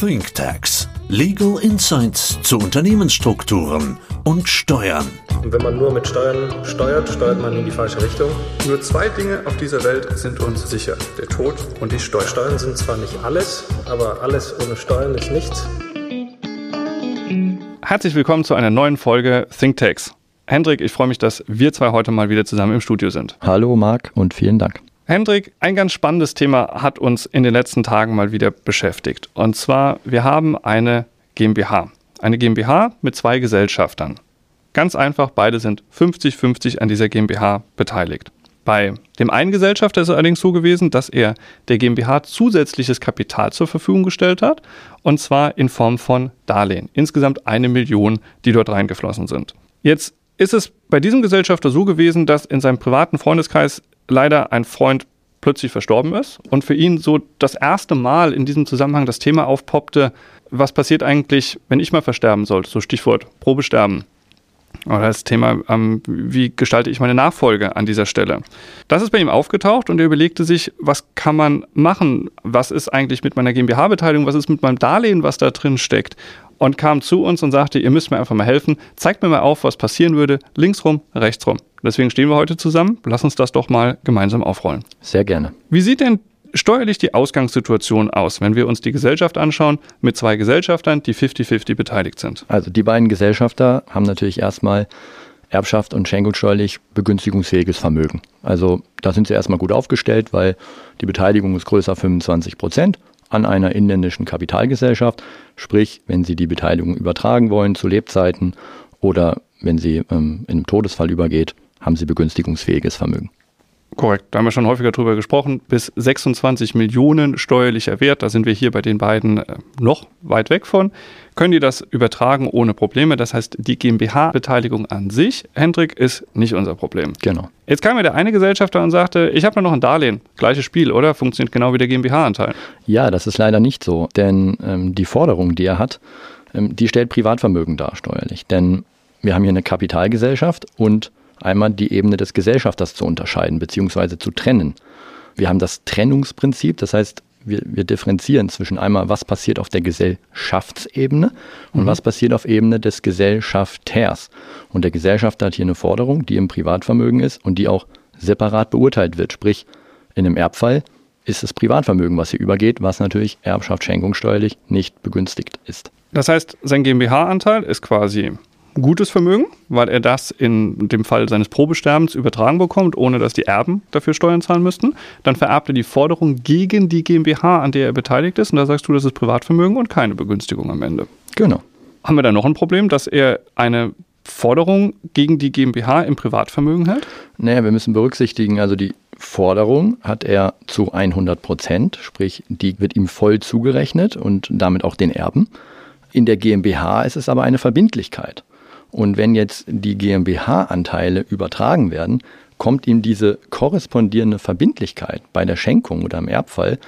ThinkTax. Legal Insights zu Unternehmensstrukturen und Steuern. Und wenn man nur mit Steuern steuert, steuert man in die falsche Richtung. Nur zwei Dinge auf dieser Welt sind uns sicher. Der Tod und die Steuern. Steuern sind zwar nicht alles, aber alles ohne Steuern ist nichts. Herzlich willkommen zu einer neuen Folge ThinkTax. Hendrik, ich freue mich, dass wir zwei heute mal wieder zusammen im Studio sind. Hallo Marc und vielen Dank. Hendrik, ein ganz spannendes Thema hat uns in den letzten Tagen mal wieder beschäftigt. Und zwar, wir haben eine GmbH. Eine GmbH mit zwei Gesellschaftern. Ganz einfach, beide sind 50-50 an dieser GmbH beteiligt. Bei dem einen Gesellschafter ist es allerdings so gewesen, dass er der GmbH zusätzliches Kapital zur Verfügung gestellt hat, und zwar in Form von Darlehen. Insgesamt eine Million, die dort reingeflossen sind. Jetzt ist es bei diesem Gesellschafter so gewesen, dass in seinem privaten Freundeskreis leider ein Freund plötzlich verstorben ist und für ihn so das erste Mal in diesem Zusammenhang das Thema aufpoppte, was passiert eigentlich, wenn ich mal versterben sollte, so Stichwort Probesterben. Oder das Thema, ähm, wie gestalte ich meine Nachfolge an dieser Stelle? Das ist bei ihm aufgetaucht und er überlegte sich, was kann man machen? Was ist eigentlich mit meiner GmbH-Beteiligung? Was ist mit meinem Darlehen, was da drin steckt? Und kam zu uns und sagte, ihr müsst mir einfach mal helfen. Zeigt mir mal auf, was passieren würde. Links rum, rechts rum. Deswegen stehen wir heute zusammen. Lass uns das doch mal gemeinsam aufrollen. Sehr gerne. Wie sieht denn steuerlich die Ausgangssituation aus, wenn wir uns die Gesellschaft anschauen mit zwei Gesellschaftern, die 50-50 beteiligt sind? Also die beiden Gesellschafter haben natürlich erstmal Erbschaft und schenkungssteuerlich begünstigungsfähiges Vermögen. Also da sind sie erstmal gut aufgestellt, weil die Beteiligung ist größer 25 Prozent an einer inländischen Kapitalgesellschaft. Sprich, wenn Sie die Beteiligung übertragen wollen zu Lebzeiten oder wenn sie ähm, in einem Todesfall übergeht, haben sie begünstigungsfähiges Vermögen. Korrekt, da haben wir schon häufiger drüber gesprochen. Bis 26 Millionen steuerlicher Wert, da sind wir hier bei den beiden äh, noch weit weg von, können die das übertragen ohne Probleme. Das heißt, die GmbH-Beteiligung an sich, Hendrik, ist nicht unser Problem. Genau. Jetzt kam mir der eine Gesellschafter und sagte, ich habe noch ein Darlehen. Gleiches Spiel, oder? Funktioniert genau wie der GmbH-Anteil. Ja, das ist leider nicht so, denn ähm, die Forderung, die er hat, ähm, die stellt Privatvermögen dar steuerlich. Denn wir haben hier eine Kapitalgesellschaft und einmal die Ebene des Gesellschafters zu unterscheiden bzw. zu trennen. Wir haben das Trennungsprinzip, das heißt, wir, wir, differenzieren zwischen einmal, was passiert auf der Gesellschaftsebene und mhm. was passiert auf Ebene des Gesellschafters. Und der Gesellschafter hat hier eine Forderung, die im Privatvermögen ist und die auch separat beurteilt wird. Sprich, in einem Erbfall ist es Privatvermögen, was hier übergeht, was natürlich Erbschaft schenkungssteuerlich nicht begünstigt ist. Das heißt, sein GmbH-Anteil ist quasi gutes Vermögen, weil er das in dem Fall seines Probesterbens übertragen bekommt, ohne dass die Erben dafür Steuern zahlen müssten. Dann vererbt er die Forderung gegen die GmbH, an der er beteiligt ist. Und da sagst du, das ist Privatvermögen und keine Begünstigung am Ende. Genau. Haben wir da noch ein Problem, dass er eine Forderung gegen die GmbH im Privatvermögen hält? Naja, wir müssen berücksichtigen, also die Forderung hat er zu 100 Prozent, sprich, die wird ihm voll zugerechnet und damit auch den Erben. In der GmbH ist es aber eine Verbindlichkeit. Und wenn jetzt die GmbH-Anteile übertragen werden, kommt ihm diese korrespondierende Verbindlichkeit bei der Schenkung oder im Erbfall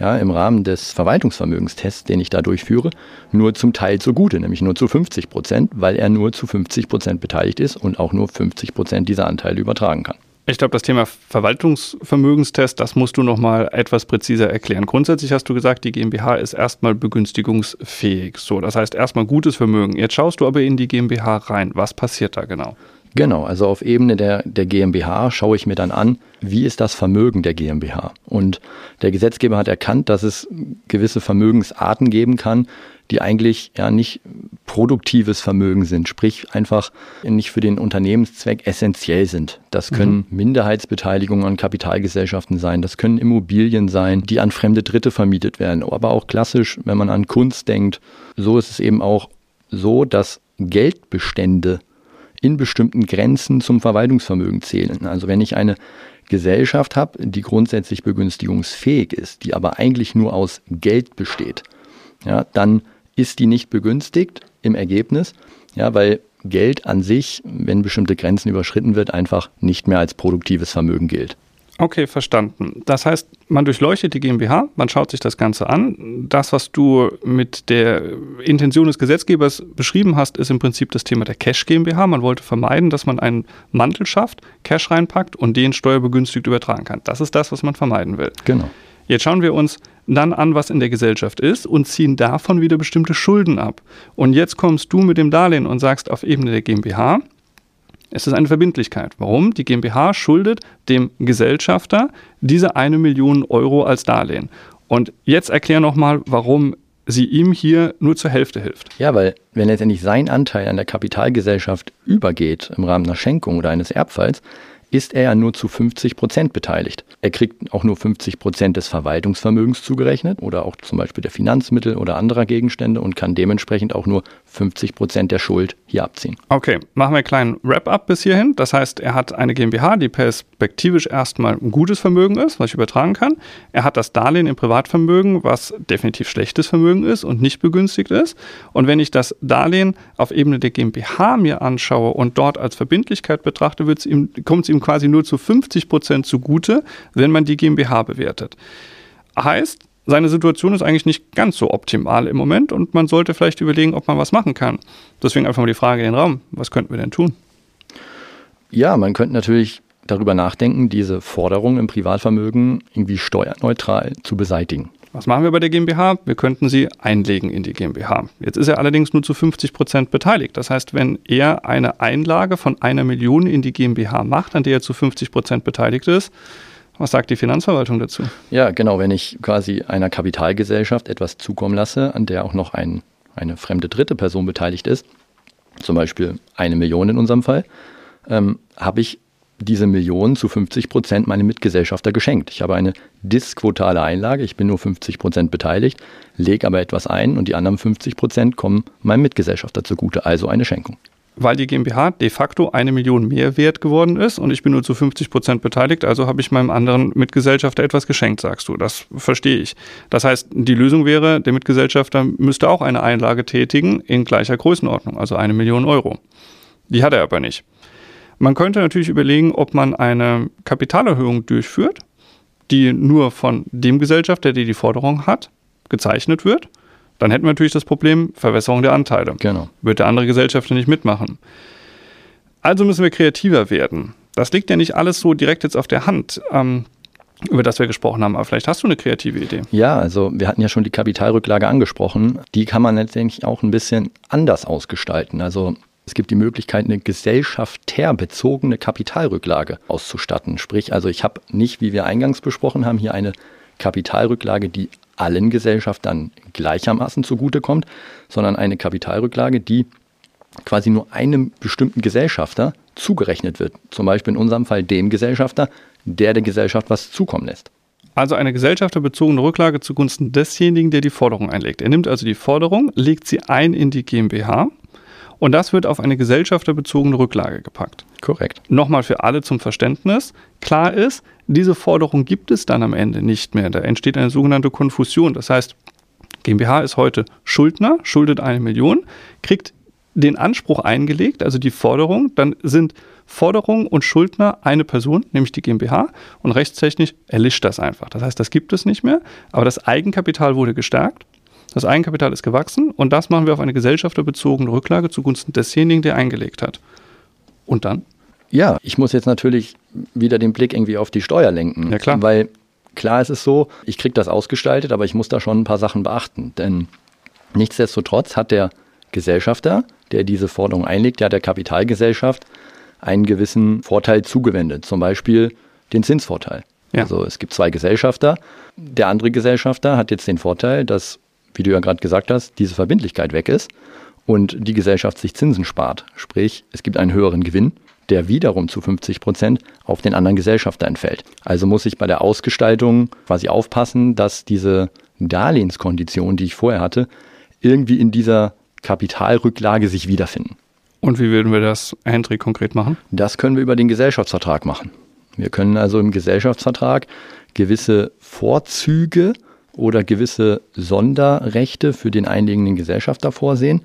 ja, im Rahmen des Verwaltungsvermögenstests, den ich da durchführe, nur zum Teil zugute, nämlich nur zu 50 Prozent, weil er nur zu 50 Prozent beteiligt ist und auch nur 50 Prozent dieser Anteile übertragen kann. Ich glaube, das Thema Verwaltungsvermögenstest, das musst du noch mal etwas präziser erklären. Grundsätzlich hast du gesagt, die GmbH ist erstmal begünstigungsfähig. So, das heißt erstmal gutes Vermögen. Jetzt schaust du aber in die GmbH rein. Was passiert da genau? Genau, also auf Ebene der, der GmbH schaue ich mir dann an, wie ist das Vermögen der GmbH. Und der Gesetzgeber hat erkannt, dass es gewisse Vermögensarten geben kann, die eigentlich ja nicht produktives Vermögen sind, sprich einfach nicht für den Unternehmenszweck essentiell sind. Das können mhm. Minderheitsbeteiligungen an Kapitalgesellschaften sein, das können Immobilien sein, die an fremde Dritte vermietet werden, aber auch klassisch, wenn man an Kunst denkt, so ist es eben auch so, dass Geldbestände in bestimmten Grenzen zum Verwaltungsvermögen zählen. Also wenn ich eine Gesellschaft habe, die grundsätzlich begünstigungsfähig ist, die aber eigentlich nur aus Geld besteht, ja, dann ist die nicht begünstigt im Ergebnis, ja, weil Geld an sich, wenn bestimmte Grenzen überschritten wird, einfach nicht mehr als produktives Vermögen gilt. Okay, verstanden. Das heißt, man durchleuchtet die GmbH, man schaut sich das Ganze an. Das, was du mit der Intention des Gesetzgebers beschrieben hast, ist im Prinzip das Thema der Cash GmbH. Man wollte vermeiden, dass man einen Mantel schafft, Cash reinpackt und den steuerbegünstigt übertragen kann. Das ist das, was man vermeiden will. Genau. Jetzt schauen wir uns dann an, was in der Gesellschaft ist und ziehen davon wieder bestimmte Schulden ab. Und jetzt kommst du mit dem Darlehen und sagst auf Ebene der GmbH, es ist eine Verbindlichkeit. Warum? Die GmbH schuldet dem Gesellschafter diese eine Million Euro als Darlehen. Und jetzt erklär nochmal, warum sie ihm hier nur zur Hälfte hilft. Ja, weil wenn letztendlich sein Anteil an der Kapitalgesellschaft übergeht im Rahmen einer Schenkung oder eines Erbfalls, ist er ja nur zu 50 Prozent beteiligt. Er kriegt auch nur 50 Prozent des Verwaltungsvermögens zugerechnet oder auch zum Beispiel der Finanzmittel oder anderer Gegenstände und kann dementsprechend auch nur 50 Prozent der Schuld hier abziehen. Okay, machen wir einen kleinen Wrap-up bis hierhin. Das heißt, er hat eine GmbH, die perspektivisch erstmal ein gutes Vermögen ist, was ich übertragen kann. Er hat das Darlehen im Privatvermögen, was definitiv schlechtes Vermögen ist und nicht begünstigt ist. Und wenn ich das Darlehen auf Ebene der GmbH mir anschaue und dort als Verbindlichkeit betrachte, kommt es ihm quasi nur zu 50 Prozent zugute, wenn man die GmbH bewertet. Heißt, seine Situation ist eigentlich nicht ganz so optimal im Moment und man sollte vielleicht überlegen, ob man was machen kann. Deswegen einfach mal die Frage in den Raum, was könnten wir denn tun? Ja, man könnte natürlich darüber nachdenken, diese Forderung im Privatvermögen irgendwie steuerneutral zu beseitigen. Was machen wir bei der GmbH? Wir könnten sie einlegen in die GmbH. Jetzt ist er allerdings nur zu 50 Prozent beteiligt. Das heißt, wenn er eine Einlage von einer Million in die GmbH macht, an der er zu 50 Prozent beteiligt ist, was sagt die Finanzverwaltung dazu? Ja, genau. Wenn ich quasi einer Kapitalgesellschaft etwas zukommen lasse, an der auch noch ein, eine fremde dritte Person beteiligt ist, zum Beispiel eine Million in unserem Fall, ähm, habe ich diese Million zu 50 Prozent meinem Mitgesellschafter geschenkt. Ich habe eine disquotale Einlage, ich bin nur 50 Prozent beteiligt, lege aber etwas ein und die anderen 50 Prozent kommen meinem Mitgesellschafter zugute, also eine Schenkung weil die GmbH de facto eine Million mehr wert geworden ist und ich bin nur zu 50 Prozent beteiligt, also habe ich meinem anderen Mitgesellschafter etwas geschenkt, sagst du. Das verstehe ich. Das heißt, die Lösung wäre, der Mitgesellschafter müsste auch eine Einlage tätigen in gleicher Größenordnung, also eine Million Euro. Die hat er aber nicht. Man könnte natürlich überlegen, ob man eine Kapitalerhöhung durchführt, die nur von dem Gesellschafter, der die Forderung hat, gezeichnet wird dann hätten wir natürlich das Problem Verwässerung der Anteile. Genau. Wird der andere Gesellschafter nicht mitmachen. Also müssen wir kreativer werden. Das liegt ja nicht alles so direkt jetzt auf der Hand, ähm, über das wir gesprochen haben. Aber vielleicht hast du eine kreative Idee. Ja, also wir hatten ja schon die Kapitalrücklage angesprochen. Die kann man letztendlich auch ein bisschen anders ausgestalten. Also es gibt die Möglichkeit, eine gesellschafterbezogene Kapitalrücklage auszustatten. Sprich, also ich habe nicht, wie wir eingangs besprochen haben, hier eine Kapitalrücklage, die allen Gesellschaftern gleichermaßen zugutekommt, sondern eine Kapitalrücklage, die quasi nur einem bestimmten Gesellschafter zugerechnet wird. Zum Beispiel in unserem Fall dem Gesellschafter, der der Gesellschaft was zukommen lässt. Also eine gesellschafterbezogene Rücklage zugunsten desjenigen, der die Forderung einlegt. Er nimmt also die Forderung, legt sie ein in die GmbH und das wird auf eine gesellschafterbezogene Rücklage gepackt. Korrekt. Nochmal für alle zum Verständnis. Klar ist, diese Forderung gibt es dann am Ende nicht mehr. Da entsteht eine sogenannte Konfusion. Das heißt, GmbH ist heute Schuldner, schuldet eine Million, kriegt den Anspruch eingelegt, also die Forderung, dann sind Forderung und Schuldner eine Person, nämlich die GmbH, und rechtstechnisch erlischt das einfach. Das heißt, das gibt es nicht mehr, aber das Eigenkapital wurde gestärkt, das Eigenkapital ist gewachsen und das machen wir auf eine gesellschafterbezogene Rücklage zugunsten desjenigen, der eingelegt hat. Und dann? Ja, ich muss jetzt natürlich wieder den Blick irgendwie auf die Steuer lenken. Ja, klar. Weil klar ist es so, ich kriege das ausgestaltet, aber ich muss da schon ein paar Sachen beachten. Denn nichtsdestotrotz hat der Gesellschafter, der diese Forderung einlegt, ja der Kapitalgesellschaft einen gewissen Vorteil zugewendet. Zum Beispiel den Zinsvorteil. Ja. Also es gibt zwei Gesellschafter. Der andere Gesellschafter hat jetzt den Vorteil, dass, wie du ja gerade gesagt hast, diese Verbindlichkeit weg ist und die Gesellschaft sich Zinsen spart. Sprich, es gibt einen höheren Gewinn der wiederum zu 50 Prozent auf den anderen Gesellschafter entfällt. Also muss ich bei der Ausgestaltung quasi aufpassen, dass diese Darlehenskonditionen, die ich vorher hatte, irgendwie in dieser Kapitalrücklage sich wiederfinden. Und wie würden wir das, Hendrik, konkret machen? Das können wir über den Gesellschaftsvertrag machen. Wir können also im Gesellschaftsvertrag gewisse Vorzüge oder gewisse Sonderrechte für den einlegenden Gesellschafter vorsehen.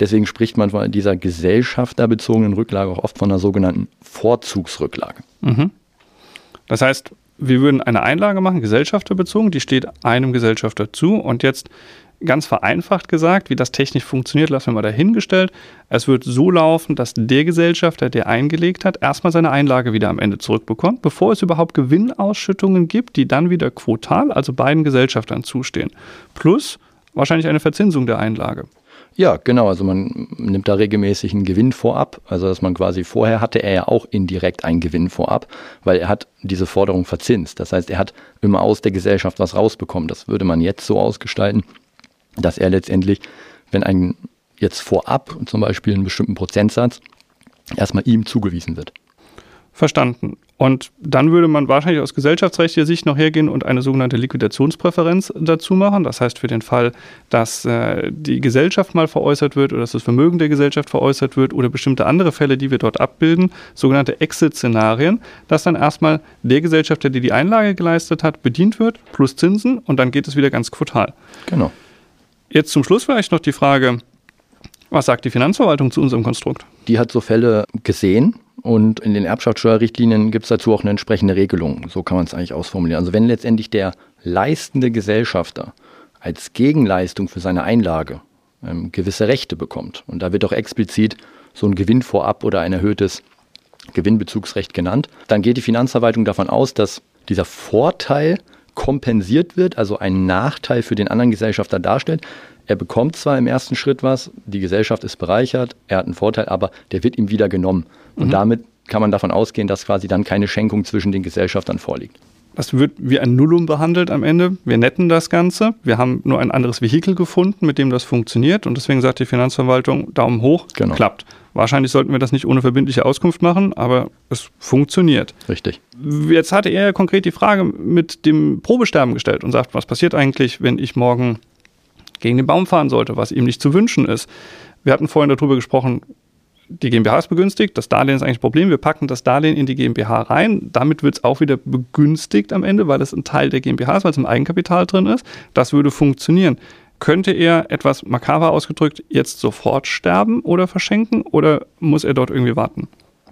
Deswegen spricht man von dieser gesellschafterbezogenen Rücklage auch oft von einer sogenannten Vorzugsrücklage. Mhm. Das heißt, wir würden eine Einlage machen, gesellschafterbezogen, die steht einem Gesellschafter zu und jetzt ganz vereinfacht gesagt, wie das technisch funktioniert, lassen wir mal dahingestellt. Es wird so laufen, dass der Gesellschafter, der eingelegt hat, erstmal seine Einlage wieder am Ende zurückbekommt, bevor es überhaupt Gewinnausschüttungen gibt, die dann wieder quotal, also beiden Gesellschaftern zustehen. Plus wahrscheinlich eine Verzinsung der Einlage. Ja, genau. Also man nimmt da regelmäßig einen Gewinn vorab. Also dass man quasi vorher hatte er ja auch indirekt einen Gewinn vorab, weil er hat diese Forderung verzinst. Das heißt, er hat immer aus der Gesellschaft was rausbekommen. Das würde man jetzt so ausgestalten, dass er letztendlich, wenn ein jetzt vorab zum Beispiel einen bestimmten Prozentsatz erstmal ihm zugewiesen wird. Verstanden. Und dann würde man wahrscheinlich aus gesellschaftsrechtlicher Sicht noch hergehen und eine sogenannte Liquidationspräferenz dazu machen. Das heißt, für den Fall, dass äh, die Gesellschaft mal veräußert wird oder dass das Vermögen der Gesellschaft veräußert wird oder bestimmte andere Fälle, die wir dort abbilden, sogenannte Exit-Szenarien, dass dann erstmal der Gesellschafter, der die Einlage geleistet hat, bedient wird, plus Zinsen und dann geht es wieder ganz quotal. Genau. Jetzt zum Schluss vielleicht noch die Frage, was sagt die Finanzverwaltung zu unserem Konstrukt? Die hat so Fälle gesehen und in den Erbschaftssteuerrichtlinien gibt es dazu auch eine entsprechende Regelung. So kann man es eigentlich ausformulieren. Also wenn letztendlich der leistende Gesellschafter als Gegenleistung für seine Einlage ähm, gewisse Rechte bekommt, und da wird auch explizit so ein Gewinn vorab oder ein erhöhtes Gewinnbezugsrecht genannt, dann geht die Finanzverwaltung davon aus, dass dieser Vorteil kompensiert wird, also einen Nachteil für den anderen Gesellschafter darstellt. Er bekommt zwar im ersten Schritt was, die Gesellschaft ist bereichert, er hat einen Vorteil, aber der wird ihm wieder genommen. Und mhm. damit kann man davon ausgehen, dass quasi dann keine Schenkung zwischen den Gesellschaftern vorliegt. Das wird wie ein Nullum behandelt am Ende. Wir netten das Ganze. Wir haben nur ein anderes Vehikel gefunden, mit dem das funktioniert. Und deswegen sagt die Finanzverwaltung, Daumen hoch, genau. klappt. Wahrscheinlich sollten wir das nicht ohne verbindliche Auskunft machen, aber es funktioniert. Richtig. Jetzt hatte er ja konkret die Frage mit dem Probesterben gestellt und sagt, was passiert eigentlich, wenn ich morgen gegen den Baum fahren sollte, was ihm nicht zu wünschen ist. Wir hatten vorhin darüber gesprochen, die GmbH ist begünstigt, das Darlehen ist eigentlich ein Problem. Wir packen das Darlehen in die GmbH rein. Damit wird es auch wieder begünstigt am Ende, weil es ein Teil der GmbH ist, weil es im Eigenkapital drin ist. Das würde funktionieren. Könnte er etwas makaber ausgedrückt jetzt sofort sterben oder verschenken oder muss er dort irgendwie warten?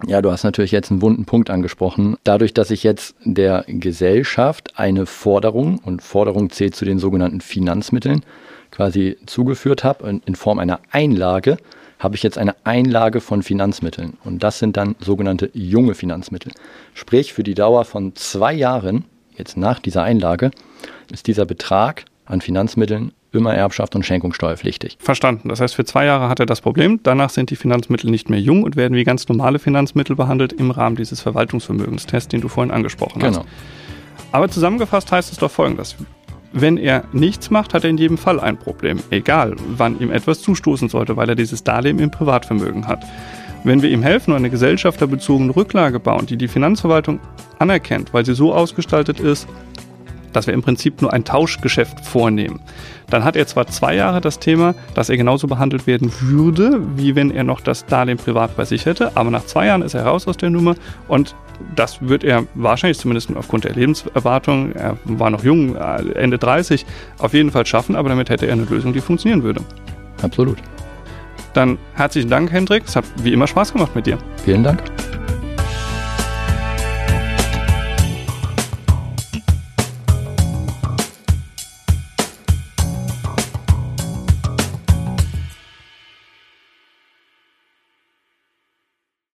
Ja, du hast natürlich jetzt einen wunden Punkt angesprochen. Dadurch, dass ich jetzt der Gesellschaft eine Forderung, und Forderung zählt zu den sogenannten Finanzmitteln, quasi zugeführt habe in Form einer Einlage, habe ich jetzt eine Einlage von Finanzmitteln. Und das sind dann sogenannte junge Finanzmittel. Sprich, für die Dauer von zwei Jahren, jetzt nach dieser Einlage, ist dieser Betrag an Finanzmitteln immer Erbschaft und Schenkungssteuerpflichtig. Verstanden. Das heißt, für zwei Jahre hat er das Problem. Danach sind die Finanzmittel nicht mehr jung und werden wie ganz normale Finanzmittel behandelt im Rahmen dieses Verwaltungsvermögenstests, den du vorhin angesprochen hast. Genau. Aber zusammengefasst heißt es doch folgendes. Wenn er nichts macht, hat er in jedem Fall ein Problem, egal wann ihm etwas zustoßen sollte, weil er dieses Darlehen im Privatvermögen hat. Wenn wir ihm helfen und eine gesellschafterbezogene Rücklage bauen, die die Finanzverwaltung anerkennt, weil sie so ausgestaltet ist, dass wir im Prinzip nur ein Tauschgeschäft vornehmen. Dann hat er zwar zwei Jahre das Thema, dass er genauso behandelt werden würde, wie wenn er noch das Darlehen privat bei sich hätte, aber nach zwei Jahren ist er raus aus der Nummer und das wird er wahrscheinlich zumindest aufgrund der Lebenserwartung, er war noch jung, Ende 30, auf jeden Fall schaffen, aber damit hätte er eine Lösung, die funktionieren würde. Absolut. Dann herzlichen Dank, Hendrik. Es hat wie immer Spaß gemacht mit dir. Vielen Dank.